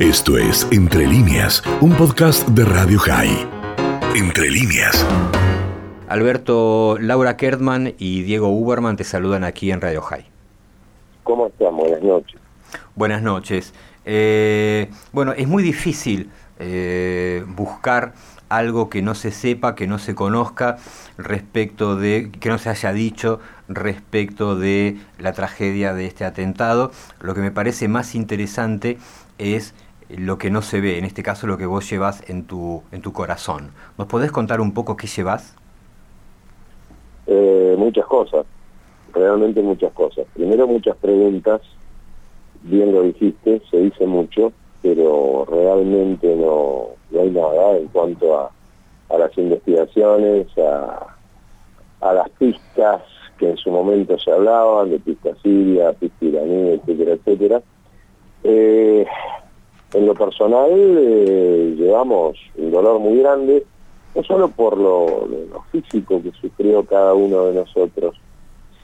Esto es Entre líneas, un podcast de Radio High. Entre líneas. Alberto, Laura Kertman y Diego Uberman te saludan aquí en Radio High. ¿Cómo están? Buenas noches. Buenas noches. Eh, bueno, es muy difícil eh, buscar algo que no se sepa, que no se conozca respecto de, que no se haya dicho respecto de la tragedia de este atentado. Lo que me parece más interesante es lo que no se ve, en este caso lo que vos llevas en tu, en tu corazón. ¿Nos podés contar un poco qué llevas? Eh, muchas cosas, realmente muchas cosas. Primero muchas preguntas, bien lo dijiste, se dice mucho, pero realmente no, no hay nada en cuanto a, a las investigaciones, a, a las pistas que en su momento se hablaban, de pista siria, pista iraní, etcétera, etcétera. Eh, en lo personal eh, llevamos un dolor muy grande, no solo por lo, físico que sufrió cada uno de nosotros,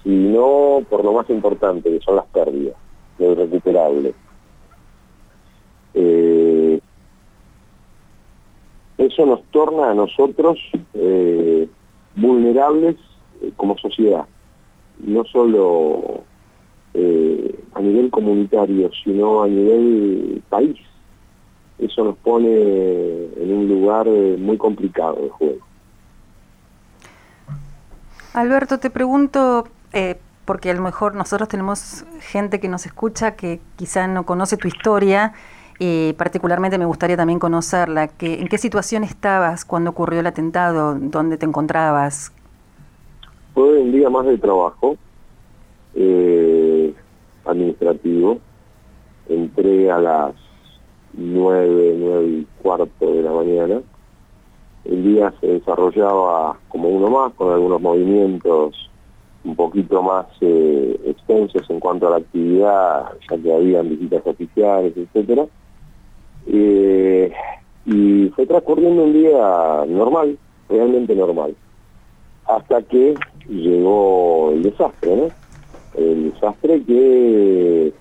sino por lo más importante, que son las pérdidas, lo irrecuperable. Eh, eso nos torna a nosotros eh, vulnerables como sociedad, no solo a nivel comunitario, sino a nivel país. Eso nos pone en un lugar eh, muy complicado de juego. Alberto, te pregunto, eh, porque a lo mejor nosotros tenemos gente que nos escucha que quizá no conoce tu historia, y particularmente me gustaría también conocerla. Que, ¿En qué situación estabas cuando ocurrió el atentado? ¿Dónde te encontrabas? Fue un día más de trabajo eh, administrativo. Entré a las nueve, nueve y cuarto de la mañana. El día se desarrollaba como uno más, con algunos movimientos un poquito más eh, extensos en cuanto a la actividad, ya que habían visitas oficiales, etcétera. Eh, y fue transcurriendo un día normal, realmente normal, hasta que llegó el desastre, ¿no? El desastre que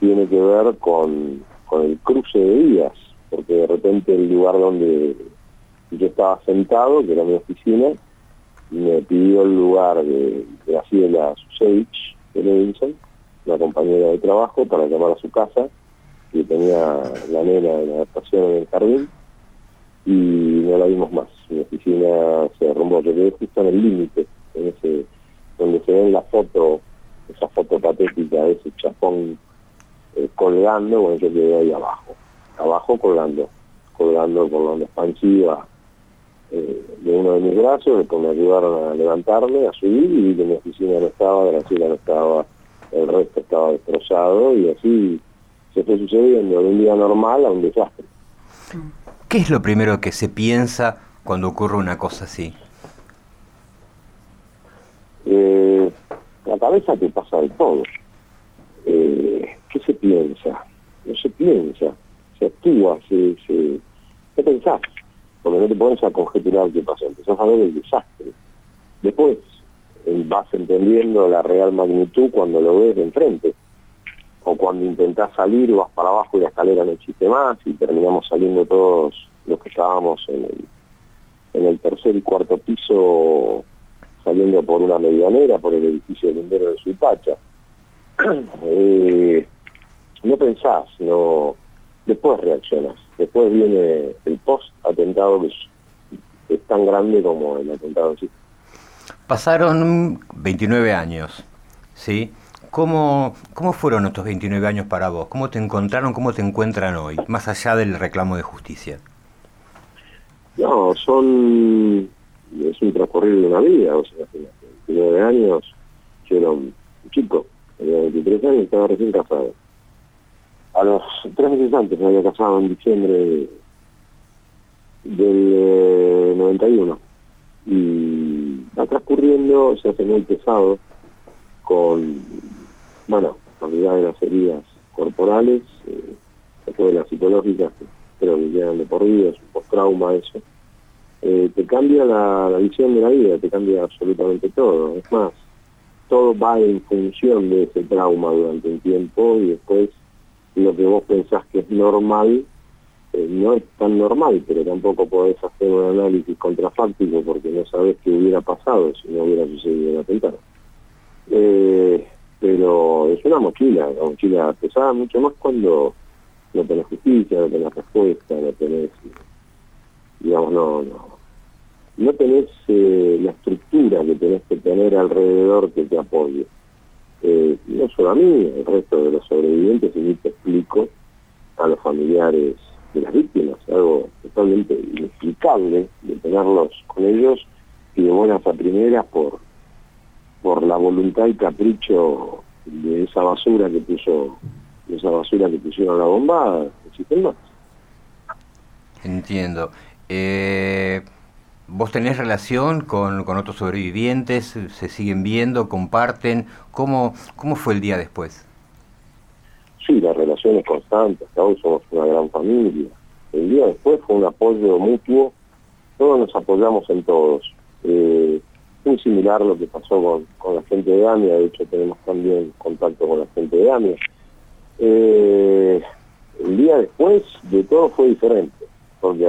tiene que ver con, con el cruce de días, porque de repente el lugar donde yo estaba sentado, que era mi oficina, me pidió el lugar de Graciela Susevich de Levinson, una compañera de trabajo, para llamar a su casa que tenía la nena en adaptación en el jardín y no la vimos más. Mi oficina se derrumbó, yo quedé justo en el límite, en ese, donde se ve en la foto, esa foto patética de ese chapón colgando, bueno, yo quedé ahí abajo, abajo colgando, colgando con la expansiva eh, de uno de mis brazos, después me ayudaron a levantarme, a subir y vi que mi oficina no estaba, Graciela no estaba, el resto estaba destrozado y así se fue sucediendo de un día normal a un desastre. ¿Qué es lo primero que se piensa cuando ocurre una cosa así? Eh, la cabeza te pasa de todo. Eh, ¿Qué se piensa? No se piensa, se actúa, se, se... ¿qué pensás? Porque no te pones a conjeturar qué pasó, empezás a ver el desastre. Después eh, vas entendiendo la real magnitud cuando lo ves de enfrente o cuando intentás salir vas para abajo y la escalera no existe más y terminamos saliendo todos los que estábamos en el, en el tercer y cuarto piso saliendo por una medianera, por el edificio lindero de Suipacha. eh, no pensás, no después reaccionas, después viene el post-atentado que es, tan grande como el atentado en sí. Pasaron 29 años, ¿sí? ¿Cómo, ¿Cómo fueron estos 29 años para vos? ¿Cómo te encontraron, cómo te encuentran hoy, más allá del reclamo de justicia? No, son... es un transcurrir de una vida, o sea, 29 años, yo era un chico, tenía 23 años y estaba recién casado. A los tres meses antes me había casado en diciembre del eh, 91 y va transcurriendo, se hace muy pesado con bueno, realidad de las heridas corporales, eh, después de las psicológicas, creo que quedan de por vida, es un post-trauma eso, eh, te cambia la, la, visión de la vida, te cambia absolutamente todo. Es más, todo va en función de ese trauma durante un tiempo y después lo que vos pensás que es normal eh, no es tan normal, pero tampoco podés hacer un análisis contrafáctico porque no sabés qué hubiera pasado si no hubiera sucedido el atentado. Eh, pero es una mochila, una mochila pesada mucho más cuando no tenés justicia, no tenés respuesta, no tenés, digamos, no, no, no tenés eh, la estructura que tenés que tener alrededor que te apoye. Eh, no solo a mí, el resto de los sobrevivientes, y te explico a los familiares de las víctimas, algo totalmente inexplicable de tenerlos con ellos y de buenas a primeras por por la voluntad y capricho de esa basura que puso de esa basura que pusieron la bomba existen más entiendo. Eh, vos tenés relación con, con otros sobrevivientes se siguen viendo comparten. Cómo cómo fue el día después sí la relación es constante. Hasta hoy somos una gran familia. El día después fue un apoyo mutuo. Todos nos apoyamos en todos. Eh, muy similar a lo que pasó con, con la gente de AMIA, de hecho tenemos también contacto con la gente de AMIA. Eh, el día después de todo fue diferente, porque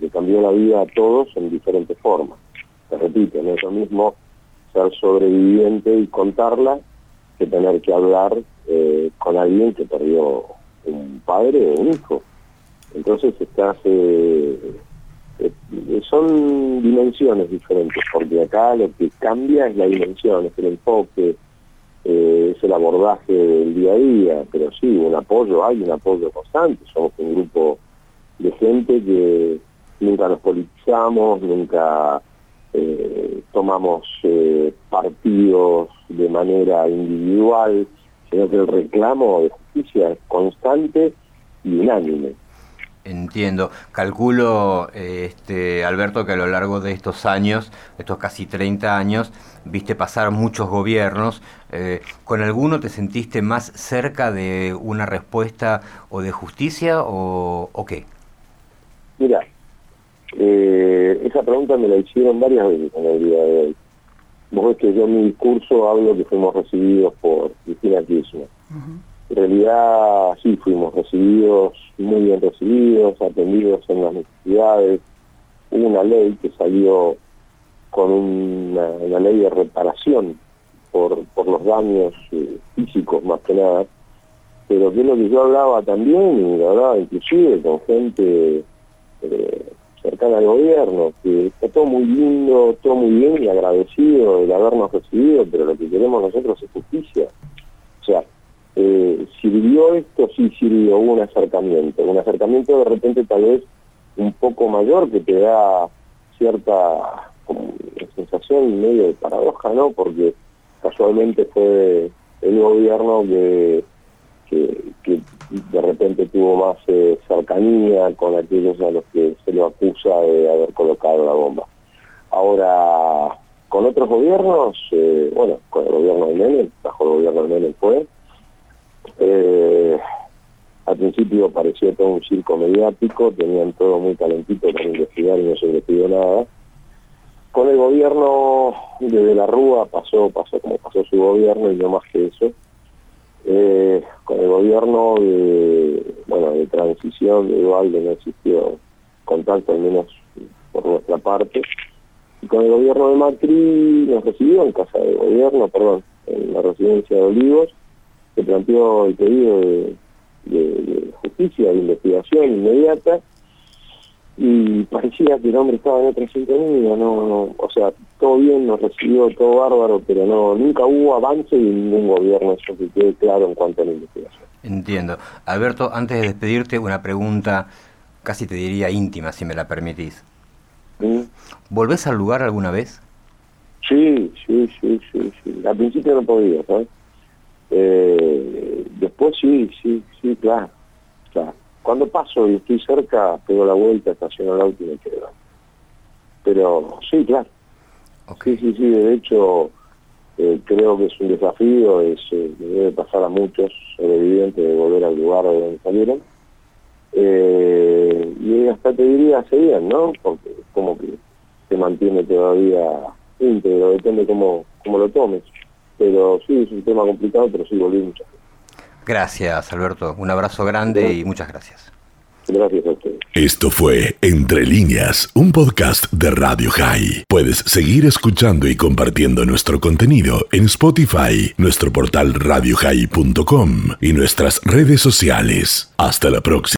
le cambió la vida a todos en diferentes formas. Te repito, no es lo mismo ser sobreviviente y contarla que tener que hablar eh, con alguien que perdió un padre o un hijo. Entonces estás eh, eh, son dimensiones diferentes, porque acá lo que cambia es la dimensión, es el enfoque, eh, es el abordaje del día a día, pero sí, un apoyo, hay un apoyo constante, somos un grupo de gente que nunca nos politizamos, nunca eh, tomamos partidos de manera individual, sino que el reclamo de justicia es constante y unánime. Entiendo. Calculo, este, Alberto, que a lo largo de estos años, estos casi 30 años, viste pasar muchos gobiernos. Eh, ¿Con alguno te sentiste más cerca de una respuesta o de justicia o, qué? Eh, esa pregunta me la hicieron varias veces en el día de hoy. Vos ves que yo en mi discurso hablo que fuimos recibidos por Cristina Kirchner. En realidad sí fuimos recibidos, muy bien recibidos, atendidos en las necesidades. Hubo una ley que salió con una, ley de reparación por, por los daños eh, físicos más que nada, pero que es lo que yo hablaba también, y hablaba inclusive con gente eh, cercana al gobierno, que está todo muy lindo, todo muy bien y agradecido de habernos recibido, pero lo que queremos nosotros es justicia. O sea, eh, ¿Sirvió esto? Sí sirvió, un acercamiento. Un acercamiento de repente tal vez un poco mayor que te da cierta sensación medio de paradoja, ¿no? Porque casualmente fue el gobierno que, que, de repente tuvo más eh, cercanía con aquellos a los que se lo acusa de haber colocado la bomba. Ahora, con otros gobiernos, eh, bueno, con el gobierno de Menem, bajo el gobierno de Menem fue, eh, al principio parecía todo un circo mediático, tenían todo muy calentito para investigar y no se investigó nada. Con el gobierno de la Rúa pasó, pasó como pasó su gobierno y no más que eso. Eh, con el gobierno de, bueno, de transición de Dualde no existió contacto, al menos por nuestra parte. Y con el gobierno de Macri nos recibió en casa de gobierno, perdón, en la residencia de Olivos, se planteó el pedido de, justicia, de investigación inmediata, y parecía que el hombre estaba en otra sintonía, no, no, o sea, todo bien, nos recibió todo bárbaro, pero no, nunca hubo avance y ningún gobierno, eso que quede claro en cuanto a la investigación. Entiendo. Alberto, antes de despedirte, una pregunta casi te diría íntima, si me la permitís. ¿Mm? ¿Volvés al lugar alguna vez? Sí, sí, sí, sí, sí. Al principio no podía, ¿sabes? Eh, después sí, sí, sí, claro, claro. Cuando paso y estoy cerca, pego la vuelta, estaciono el auto y me quedo. Pero sí, claro. Sí, sí, sí, de hecho eh, creo que es un desafío, es, eh, debe pasar a muchos sobrevivientes de volver al lugar de donde salieron. Eh, y hasta te diría, seguían, ¿no? Porque como que se mantiene todavía íntegro, depende cómo, cómo lo tomes. Pero sí, es un tema complicado, pero sí volví muchas Gracias, Alberto. Un abrazo grande y muchas gracias. Gracias a ustedes. Esto fue Entre líneas, un podcast de Radio High. Puedes seguir escuchando y compartiendo nuestro contenido en Spotify, nuestro portal radiohigh.com y nuestras redes sociales. Hasta la próxima.